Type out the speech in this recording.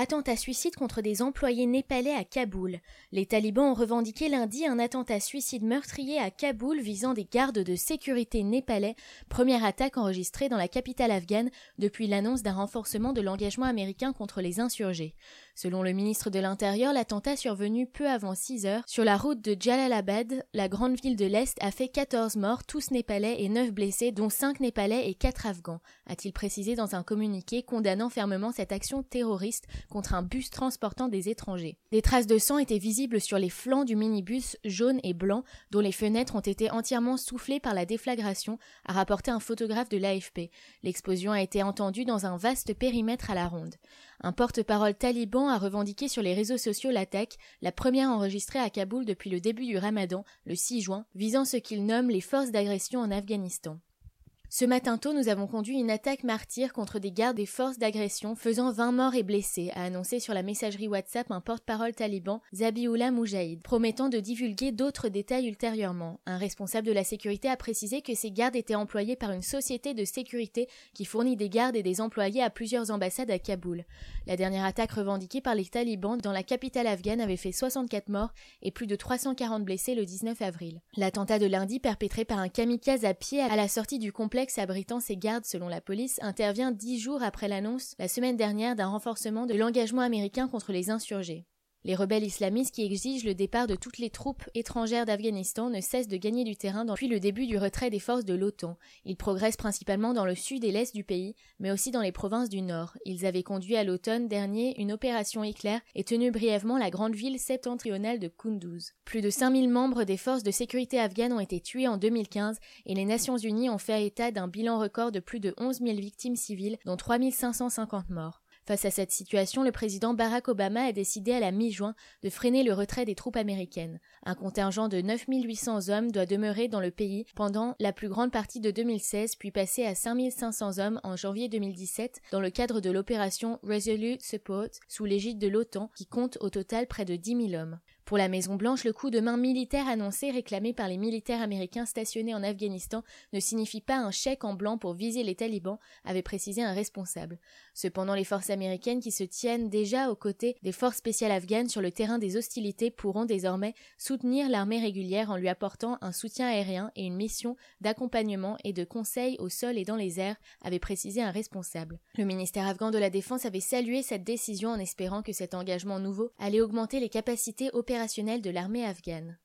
Attentat suicide contre des employés népalais à Kaboul. Les talibans ont revendiqué lundi un attentat suicide meurtrier à Kaboul visant des gardes de sécurité népalais, première attaque enregistrée dans la capitale afghane depuis l'annonce d'un renforcement de l'engagement américain contre les insurgés. Selon le ministre de l'Intérieur, l'attentat survenu peu avant 6 heures sur la route de Jalalabad, la grande ville de l'Est, a fait 14 morts, tous népalais et 9 blessés, dont 5 népalais et 4 afghans, a-t-il précisé dans un communiqué condamnant fermement cette action terroriste contre un bus transportant des étrangers. Des traces de sang étaient visibles sur les flancs du minibus jaune et blanc dont les fenêtres ont été entièrement soufflées par la déflagration, a rapporté un photographe de l'AFP. L'explosion a été entendue dans un vaste périmètre à la ronde. Un porte-parole taliban a revendiqué sur les réseaux sociaux l'attaque, la première enregistrée à Kaboul depuis le début du ramadan, le 6 juin, visant ce qu'il nomme les forces d'agression en Afghanistan. Ce matin tôt, nous avons conduit une attaque martyre contre des gardes des forces d'agression, faisant 20 morts et blessés, a annoncé sur la messagerie WhatsApp un porte-parole taliban, Zabiullah Mujahid, promettant de divulguer d'autres détails ultérieurement. Un responsable de la sécurité a précisé que ces gardes étaient employés par une société de sécurité qui fournit des gardes et des employés à plusieurs ambassades à Kaboul. La dernière attaque revendiquée par les talibans dans la capitale afghane avait fait 64 morts et plus de 340 blessés le 19 avril. L'attentat de lundi perpétré par un kamikaze à pied à la sortie du complexe abritant ses gardes selon la police intervient dix jours après l'annonce la semaine dernière d'un renforcement de l'engagement américain contre les insurgés. Les rebelles islamistes qui exigent le départ de toutes les troupes étrangères d'Afghanistan ne cessent de gagner du terrain depuis le début du retrait des forces de l'OTAN. Ils progressent principalement dans le sud et l'est du pays, mais aussi dans les provinces du nord. Ils avaient conduit à l'automne dernier une opération éclair et tenu brièvement la grande ville septentrionale de Kunduz. Plus de 5000 membres des forces de sécurité afghanes ont été tués en 2015 et les Nations Unies ont fait état d'un bilan record de plus de 11 000 victimes civiles, dont 3550 morts. Face à cette situation, le président Barack Obama a décidé à la mi-juin de freiner le retrait des troupes américaines. Un contingent de 9800 hommes doit demeurer dans le pays pendant la plus grande partie de 2016 puis passer à 5500 hommes en janvier 2017 dans le cadre de l'opération Resolute Support sous l'égide de l'OTAN qui compte au total près de 10 000 hommes. Pour la Maison-Blanche, le coup de main militaire annoncé réclamé par les militaires américains stationnés en Afghanistan ne signifie pas un chèque en blanc pour viser les talibans, avait précisé un responsable. Cependant, les forces américaines qui se tiennent déjà aux côtés des forces spéciales afghanes sur le terrain des hostilités pourront désormais soutenir l'armée régulière en lui apportant un soutien aérien et une mission d'accompagnement et de conseil au sol et dans les airs, avait précisé un responsable. Le ministère afghan de la Défense avait salué cette décision en espérant que cet engagement nouveau allait augmenter les capacités opérationnelles de l'armée afghane.